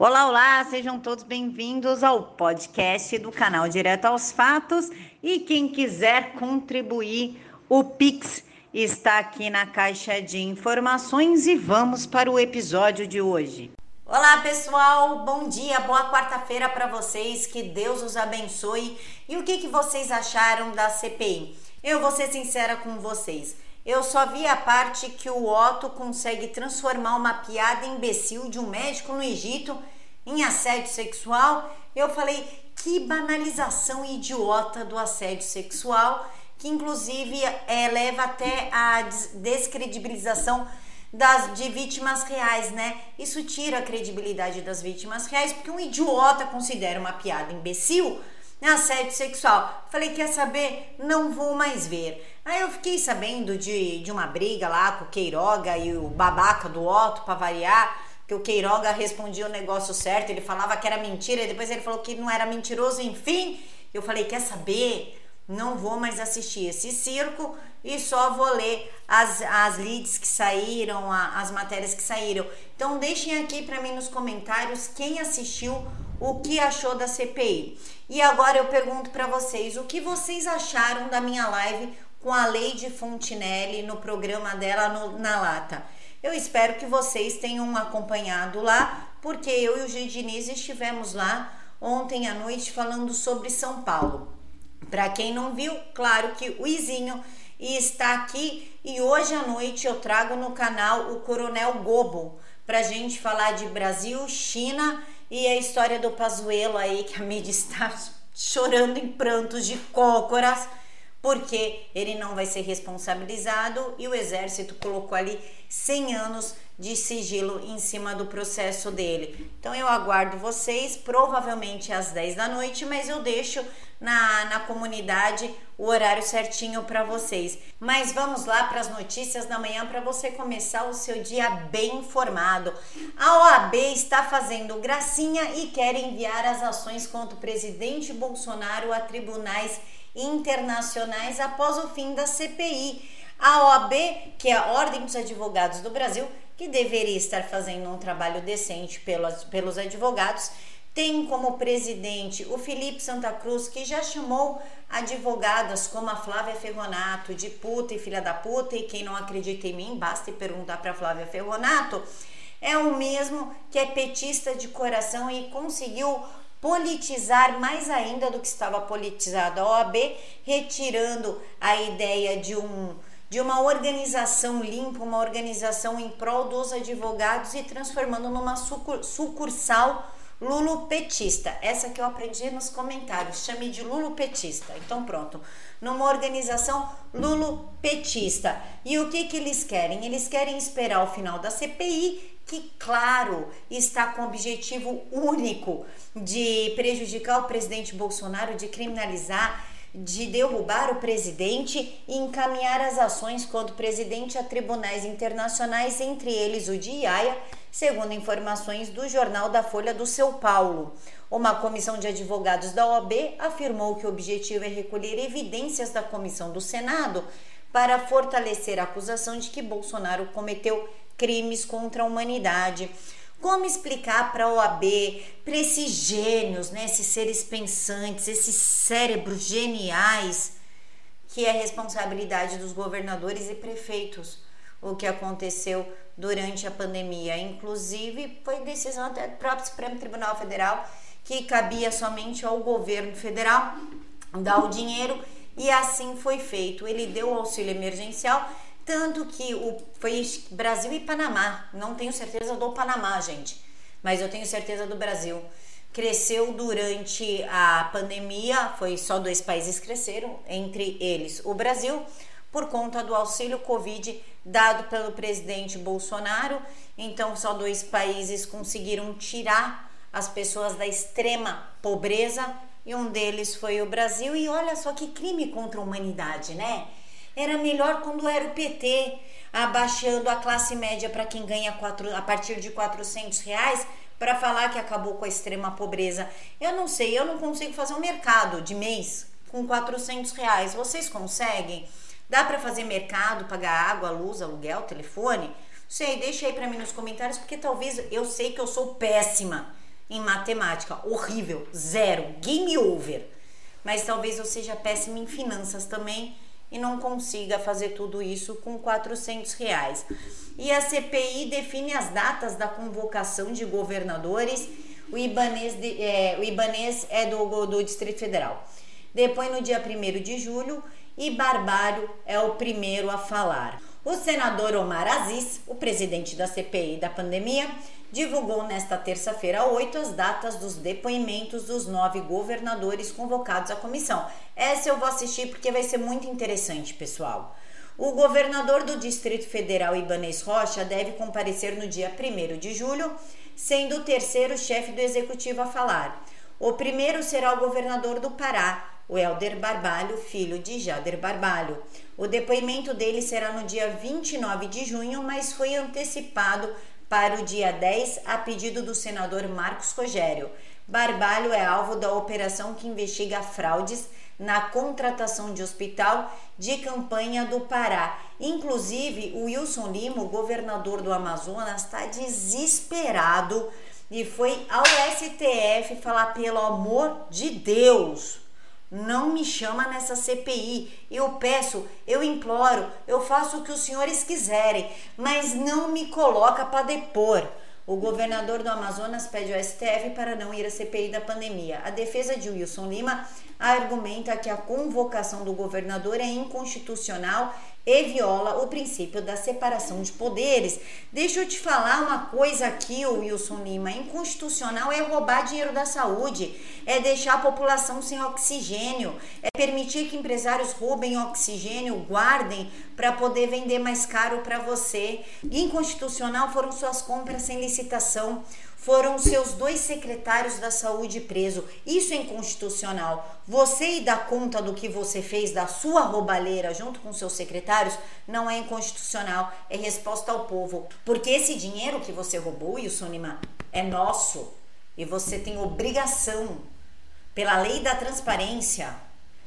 Olá, olá, sejam todos bem-vindos ao podcast do canal Direto aos Fatos. E quem quiser contribuir, o Pix está aqui na caixa de informações e vamos para o episódio de hoje. Olá, pessoal. Bom dia, boa quarta-feira para vocês. Que Deus os abençoe. E o que, que vocês acharam da CPI? Eu vou ser sincera com vocês. Eu só vi a parte que o Otto consegue transformar uma piada imbecil de um médico no Egito em assédio sexual. Eu falei, que banalização idiota do assédio sexual, que inclusive é, leva até a descredibilização das, de vítimas reais, né? Isso tira a credibilidade das vítimas reais, porque um idiota considera uma piada imbecil assédio sexual. Falei, quer saber? Não vou mais ver. Aí eu fiquei sabendo de, de uma briga lá com o Queiroga e o babaca do Otto, para variar, que o Queiroga respondia o negócio certo, ele falava que era mentira, e depois ele falou que não era mentiroso, enfim. Eu falei, quer saber? Não vou mais assistir esse circo e só vou ler as, as leads que saíram, a, as matérias que saíram. Então deixem aqui para mim nos comentários quem assistiu o que achou da CPI. E agora eu pergunto para vocês, o que vocês acharam da minha live com a Lady Fontinelli no programa dela no, na Lata? Eu espero que vocês tenham acompanhado lá, porque eu e o G. Diniz estivemos lá ontem à noite falando sobre São Paulo. Para quem não viu, claro que o Izinho está aqui e hoje à noite eu trago no canal o Coronel Gobo para gente falar de Brasil, China e a história do Pazuello aí, que a mídia está chorando em prantos de cócoras, porque ele não vai ser responsabilizado e o exército colocou ali 100 anos de sigilo em cima do processo dele. Então eu aguardo vocês, provavelmente às 10 da noite, mas eu deixo na, na comunidade o horário certinho para vocês. Mas vamos lá para as notícias da manhã para você começar o seu dia bem informado. A OAB está fazendo gracinha e quer enviar as ações contra o presidente Bolsonaro a tribunais internacionais após o fim da CPI. A OAB, que é a Ordem dos Advogados do Brasil, que deveria estar fazendo um trabalho decente pelos, pelos advogados, tem como presidente o Felipe Santa Cruz, que já chamou advogadas como a Flávia Ferronato de puta e filha da puta, e quem não acredita em mim, basta perguntar para Flávia Ferronato. É o mesmo que é petista de coração e conseguiu politizar mais ainda do que estava politizado a OAB, retirando a ideia de um de uma organização limpa, uma organização em prol dos advogados e transformando numa sucursal lulupetista. Essa que eu aprendi nos comentários, chame de lulupetista. Então pronto, numa organização lulupetista. E o que que eles querem? Eles querem esperar o final da CPI, que claro, está com o objetivo único de prejudicar o presidente Bolsonaro, de criminalizar de derrubar o presidente e encaminhar as ações contra o presidente a tribunais internacionais, entre eles o de Iaia, segundo informações do jornal da Folha do São Paulo. Uma comissão de advogados da OAB afirmou que o objetivo é recolher evidências da comissão do Senado para fortalecer a acusação de que Bolsonaro cometeu crimes contra a humanidade. Como explicar para a OAB, para esses gênios, né, esses seres pensantes, esses cérebros geniais, que é responsabilidade dos governadores e prefeitos o que aconteceu durante a pandemia. Inclusive, foi decisão até do próprio Supremo Tribunal Federal que cabia somente ao governo federal dar o dinheiro e assim foi feito. Ele deu o auxílio emergencial tanto que o, foi Brasil e Panamá. Não tenho certeza do Panamá, gente, mas eu tenho certeza do Brasil. Cresceu durante a pandemia, foi só dois países cresceram, entre eles o Brasil, por conta do auxílio Covid dado pelo presidente Bolsonaro. Então, só dois países conseguiram tirar as pessoas da extrema pobreza e um deles foi o Brasil. E olha só que crime contra a humanidade, né? Era melhor quando era o PT abaixando a classe média para quem ganha quatro, a partir de 400 reais para falar que acabou com a extrema pobreza. Eu não sei, eu não consigo fazer um mercado de mês com 400 reais. Vocês conseguem? Dá para fazer mercado, pagar água, luz, aluguel, telefone? Sei, deixa aí para mim nos comentários, porque talvez eu sei que eu sou péssima em matemática, horrível, zero, game over. Mas talvez eu seja péssima em finanças também e não consiga fazer tudo isso com 400 reais. E a CPI define as datas da convocação de governadores. O Ibanês, de, é, o Ibanês é do, do Distrito Federal. Depois, no dia 1 de julho, e Barbário é o primeiro a falar. O senador Omar Aziz, o presidente da CPI da pandemia, divulgou nesta terça-feira 8 as datas dos depoimentos dos nove governadores convocados à comissão. Essa eu vou assistir porque vai ser muito interessante, pessoal. O governador do Distrito Federal, Ibanez Rocha, deve comparecer no dia 1 de julho, sendo o terceiro chefe do executivo a falar. O primeiro será o governador do Pará, o Helder Barbalho, filho de Jader Barbalho. O depoimento dele será no dia 29 de junho, mas foi antecipado para o dia 10 a pedido do senador Marcos Rogério. Barbalho é alvo da operação que investiga fraudes na contratação de hospital de campanha do Pará. Inclusive, o Wilson Lima, o governador do Amazonas, está desesperado e foi ao STF falar: pelo amor de Deus, não me chama nessa CPI. Eu peço, eu imploro, eu faço o que os senhores quiserem, mas não me coloca para depor. O governador do Amazonas pede ao STF para não ir à CPI da pandemia. A defesa de Wilson Lima argumenta que a convocação do governador é inconstitucional e viola o princípio da separação de poderes. Deixa eu te falar uma coisa aqui, Wilson Lima. Inconstitucional é roubar dinheiro da saúde, é deixar a população sem oxigênio, é permitir que empresários roubem oxigênio, guardem para poder vender mais caro para você. Inconstitucional foram suas compras sem licitação foram seus dois secretários da saúde presos. Isso é inconstitucional. Você ir dar conta do que você fez da sua roubalheira junto com seus secretários não é inconstitucional, é resposta ao povo. Porque esse dinheiro que você roubou, Wilson Lima, é nosso e você tem obrigação, pela lei da transparência,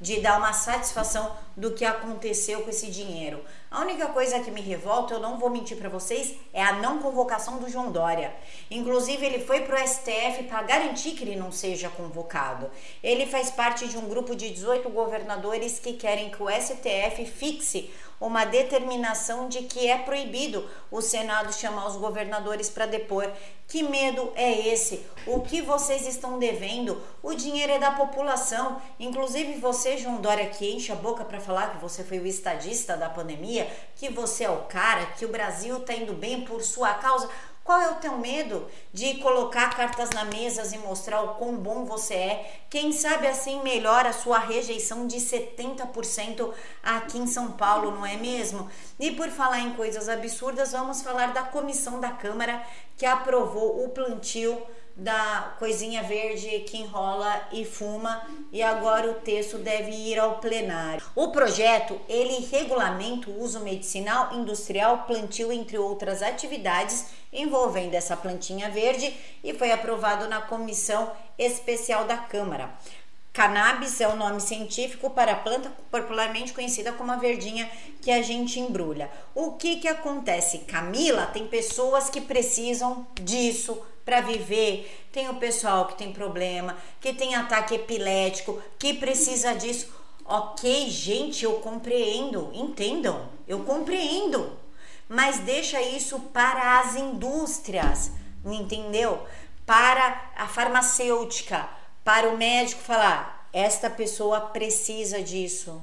de dar uma satisfação do que aconteceu com esse dinheiro. A única coisa que me revolta, eu não vou mentir para vocês, é a não convocação do João Dória. Inclusive, ele foi pro STF para garantir que ele não seja convocado. Ele faz parte de um grupo de 18 governadores que querem que o STF fixe uma determinação de que é proibido o Senado chamar os governadores para depor. Que medo é esse? O que vocês estão devendo? O dinheiro é da população. Inclusive você, João Dória, que enche a boca para falar que você foi o estadista da pandemia, que você é o cara, que o Brasil está indo bem por sua causa. Qual é o teu medo de colocar cartas na mesa e mostrar o quão bom você é? Quem sabe assim melhora a sua rejeição de 70% aqui em São Paulo, não é mesmo? E por falar em coisas absurdas, vamos falar da comissão da Câmara que aprovou o plantio da coisinha verde que enrola e fuma e agora o texto deve ir ao plenário. O projeto, ele regulamenta o uso medicinal, industrial, plantio entre outras atividades envolvendo essa plantinha verde e foi aprovado na comissão especial da Câmara. Cannabis é o nome científico para a planta popularmente conhecida como a verdinha que a gente embrulha. O que que acontece? Camila, tem pessoas que precisam disso para viver. Tem o pessoal que tem problema, que tem ataque epilético, que precisa disso. Ok, gente, eu compreendo, entendam, eu compreendo, mas deixa isso para as indústrias, entendeu? Para a farmacêutica, para o médico falar: esta pessoa precisa disso,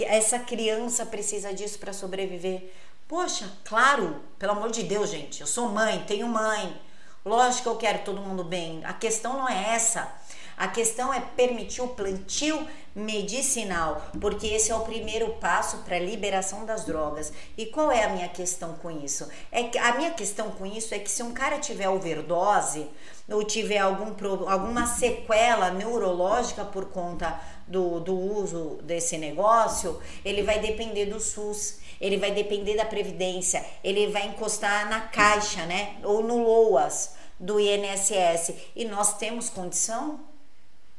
essa criança precisa disso para sobreviver. Poxa, claro, pelo amor de Deus, gente, eu sou mãe, tenho mãe. Lógico que eu quero todo mundo bem. A questão não é essa. A questão é permitir o plantio medicinal, porque esse é o primeiro passo para a liberação das drogas. E qual é a minha questão com isso? É que a minha questão com isso é que se um cara tiver overdose ou tiver algum alguma sequela neurológica por conta do, do uso desse negócio, ele vai depender do SUS ele vai depender da previdência, ele vai encostar na caixa, né? Ou no LOAS do INSS. E nós temos condição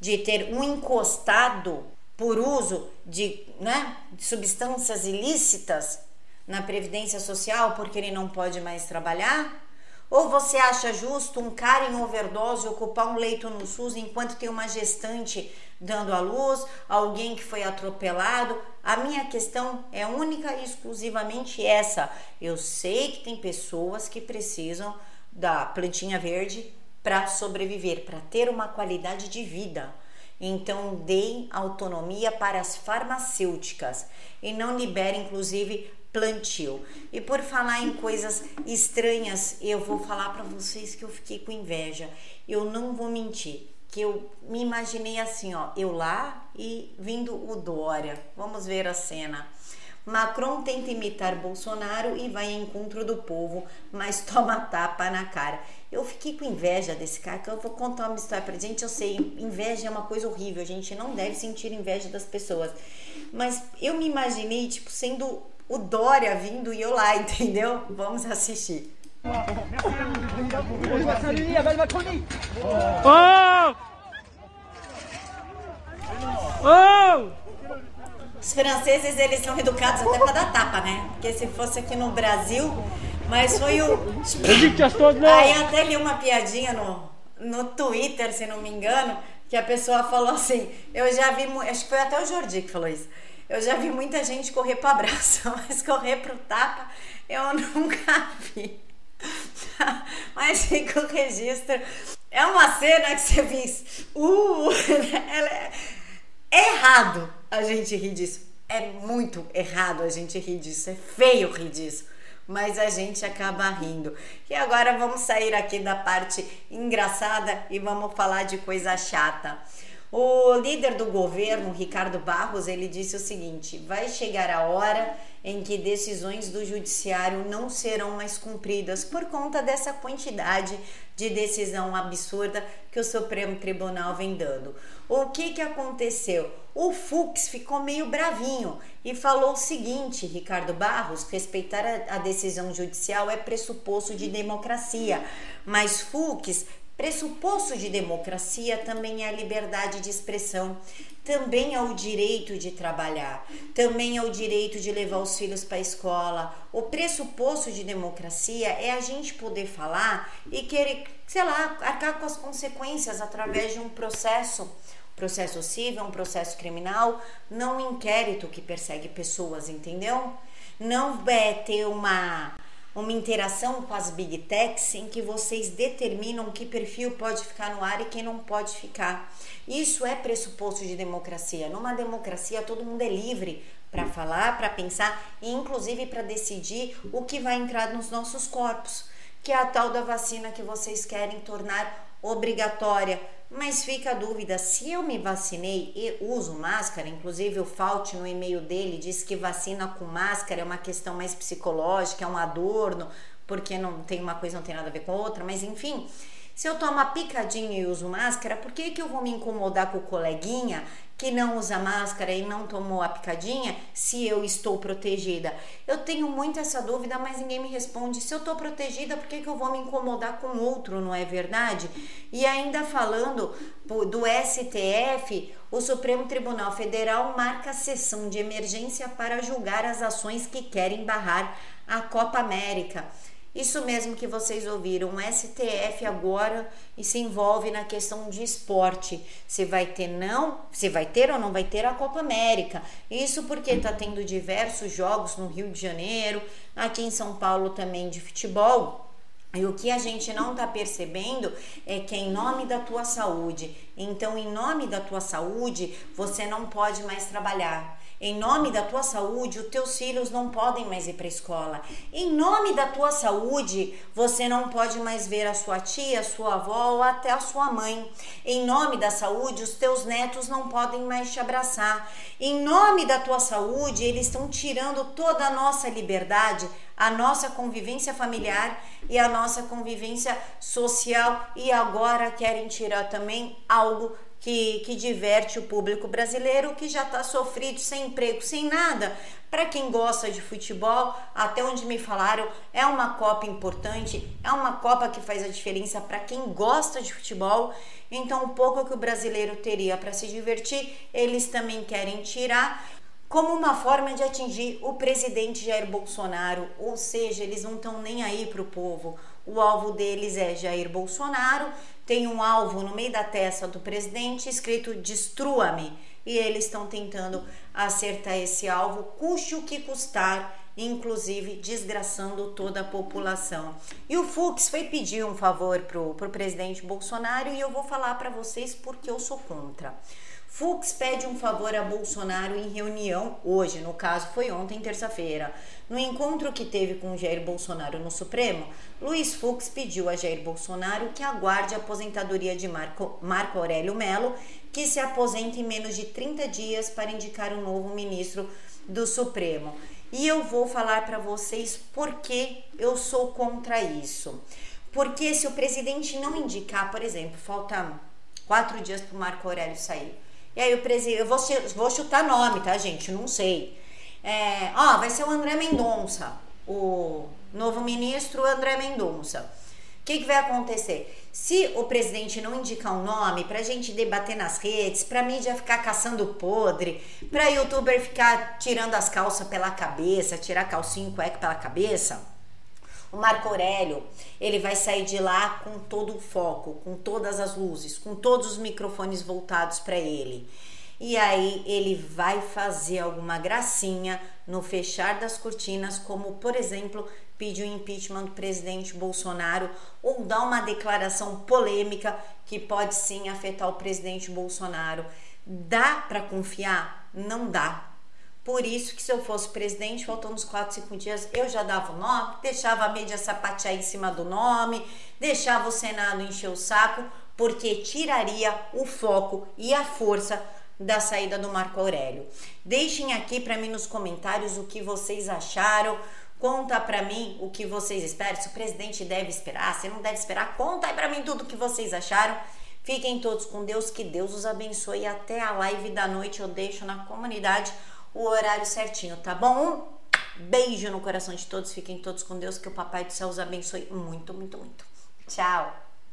de ter um encostado por uso de, né, de substâncias ilícitas na previdência social porque ele não pode mais trabalhar? Ou você acha justo um cara em overdose ocupar um leito no SUS enquanto tem uma gestante dando à luz, alguém que foi atropelado? A minha questão é única e exclusivamente essa. Eu sei que tem pessoas que precisam da plantinha verde para sobreviver, para ter uma qualidade de vida. Então, deem autonomia para as farmacêuticas e não liberem, inclusive, plantio. E por falar em coisas estranhas, eu vou falar para vocês que eu fiquei com inveja. Eu não vou mentir, que eu me imaginei assim, ó, eu lá e vindo o Dória. Vamos ver a cena. Macron tenta imitar Bolsonaro e vai em encontro do povo, mas toma tapa na cara. Eu fiquei com inveja desse cara, que eu vou contar uma história pra gente. Eu sei, inveja é uma coisa horrível, a gente não deve sentir inveja das pessoas. Mas eu me imaginei, tipo, sendo o Dória vindo e eu lá, entendeu? Vamos assistir. Oh! Oh! Os franceses, eles são educados até para dar tapa, né? Porque se fosse aqui no Brasil, mas foi o... Aí até li uma piadinha no, no Twitter, se não me engano, que a pessoa falou assim, eu já vi, acho que foi até o Jordi que falou isso, eu já vi muita gente correr pro abraço, mas correr pro tapa eu nunca vi. mas fica o registro. É uma cena que você diz, uh, é, é errado a gente rir disso. É muito errado a gente rir disso, é feio rir disso mas a gente acaba rindo. E agora vamos sair aqui da parte engraçada e vamos falar de coisa chata. O líder do governo, Ricardo Barros, ele disse o seguinte: vai chegar a hora em que decisões do judiciário não serão mais cumpridas por conta dessa quantidade de decisão absurda que o Supremo Tribunal vem dando. O que que aconteceu? O Fux ficou meio bravinho e falou o seguinte, Ricardo Barros, respeitar a, a decisão judicial é pressuposto de democracia, mas Fux Pressuposto de democracia também é a liberdade de expressão, também é o direito de trabalhar, também é o direito de levar os filhos para a escola. O pressuposto de democracia é a gente poder falar e querer, sei lá, arcar com as consequências através de um processo processo civil, um processo criminal, não um inquérito que persegue pessoas, entendeu? Não é ter uma uma interação com as big techs em que vocês determinam que perfil pode ficar no ar e quem não pode ficar. Isso é pressuposto de democracia. Numa democracia, todo mundo é livre para falar, para pensar e inclusive para decidir o que vai entrar nos nossos corpos, que é a tal da vacina que vocês querem tornar obrigatória. Mas fica a dúvida, se eu me vacinei e uso máscara, inclusive o Fault no e-mail dele diz que vacina com máscara é uma questão mais psicológica, é um adorno, porque não tem uma coisa não tem nada a ver com outra, mas enfim, se eu tomo uma picadinha e uso máscara, por que, que eu vou me incomodar com o coleguinha que não usa máscara e não tomou a picadinha se eu estou protegida? Eu tenho muito essa dúvida, mas ninguém me responde. Se eu estou protegida, por que, que eu vou me incomodar com outro, não é verdade? E ainda falando do STF, o Supremo Tribunal Federal marca a sessão de emergência para julgar as ações que querem barrar a Copa América. Isso mesmo que vocês ouviram, o STF agora se envolve na questão de esporte. Se vai ter não, se vai ter ou não vai ter a Copa América. Isso porque está tendo diversos jogos no Rio de Janeiro, aqui em São Paulo também de futebol. E o que a gente não está percebendo é que é em nome da tua saúde. Então, em nome da tua saúde, você não pode mais trabalhar. Em nome da tua saúde, os teus filhos não podem mais ir para a escola. Em nome da tua saúde, você não pode mais ver a sua tia, a sua avó ou até a sua mãe. Em nome da saúde, os teus netos não podem mais te abraçar. Em nome da tua saúde, eles estão tirando toda a nossa liberdade, a nossa convivência familiar e a nossa convivência social e agora querem tirar também algo que, que diverte o público brasileiro que já está sofrido, sem emprego, sem nada. Para quem gosta de futebol, até onde me falaram, é uma Copa importante, é uma Copa que faz a diferença para quem gosta de futebol. Então, o pouco que o brasileiro teria para se divertir, eles também querem tirar como uma forma de atingir o presidente Jair Bolsonaro, ou seja, eles não estão nem aí para o povo. O alvo deles é Jair Bolsonaro. Tem um alvo no meio da testa do presidente escrito Destrua-me. E eles estão tentando acertar esse alvo, custe o que custar, inclusive desgraçando toda a população. E o Fux foi pedir um favor pro, pro presidente Bolsonaro e eu vou falar para vocês porque eu sou contra. Fux pede um favor a Bolsonaro em reunião hoje, no caso foi ontem, terça-feira. No encontro que teve com Jair Bolsonaro no Supremo, Luiz Fux pediu a Jair Bolsonaro que aguarde a aposentadoria de Marco, Marco Aurélio Melo, que se aposenta em menos de 30 dias para indicar um novo ministro do Supremo. E eu vou falar para vocês por que eu sou contra isso. Porque se o presidente não indicar, por exemplo, falta quatro dias para o Marco Aurélio sair e aí o presidente, eu vou, vou chutar nome, tá, gente? Não sei. É, ó, vai ser o André Mendonça, o novo ministro André Mendonça. O que, que, vai acontecer? Se o presidente não indicar um nome pra gente debater nas redes, pra mídia ficar caçando podre, pra youtuber ficar tirando as calças pela cabeça, tirar calcinho e cueca pela cabeça, o Marco Aurélio, ele vai sair de lá com todo o foco, com todas as luzes, com todos os microfones voltados para ele. E aí ele vai fazer alguma gracinha no fechar das cortinas, como por exemplo, pedir o impeachment do presidente Bolsonaro ou dar uma declaração polêmica que pode sim afetar o presidente Bolsonaro. Dá para confiar? Não dá por isso que se eu fosse presidente, faltando uns 4, 5 dias, eu já dava o nome, deixava a mídia sapatear em cima do nome, deixava o Senado encher o saco, porque tiraria o foco e a força da saída do Marco Aurélio. Deixem aqui para mim nos comentários o que vocês acharam. Conta para mim o que vocês esperam. Se o presidente deve esperar, se não deve esperar, conta aí para mim tudo o que vocês acharam. Fiquem todos com Deus, que Deus os abençoe. Até a live da noite eu deixo na comunidade o horário certinho, tá bom? Beijo no coração de todos, fiquem todos com Deus, que o Papai do Céu os abençoe muito, muito, muito. Tchau!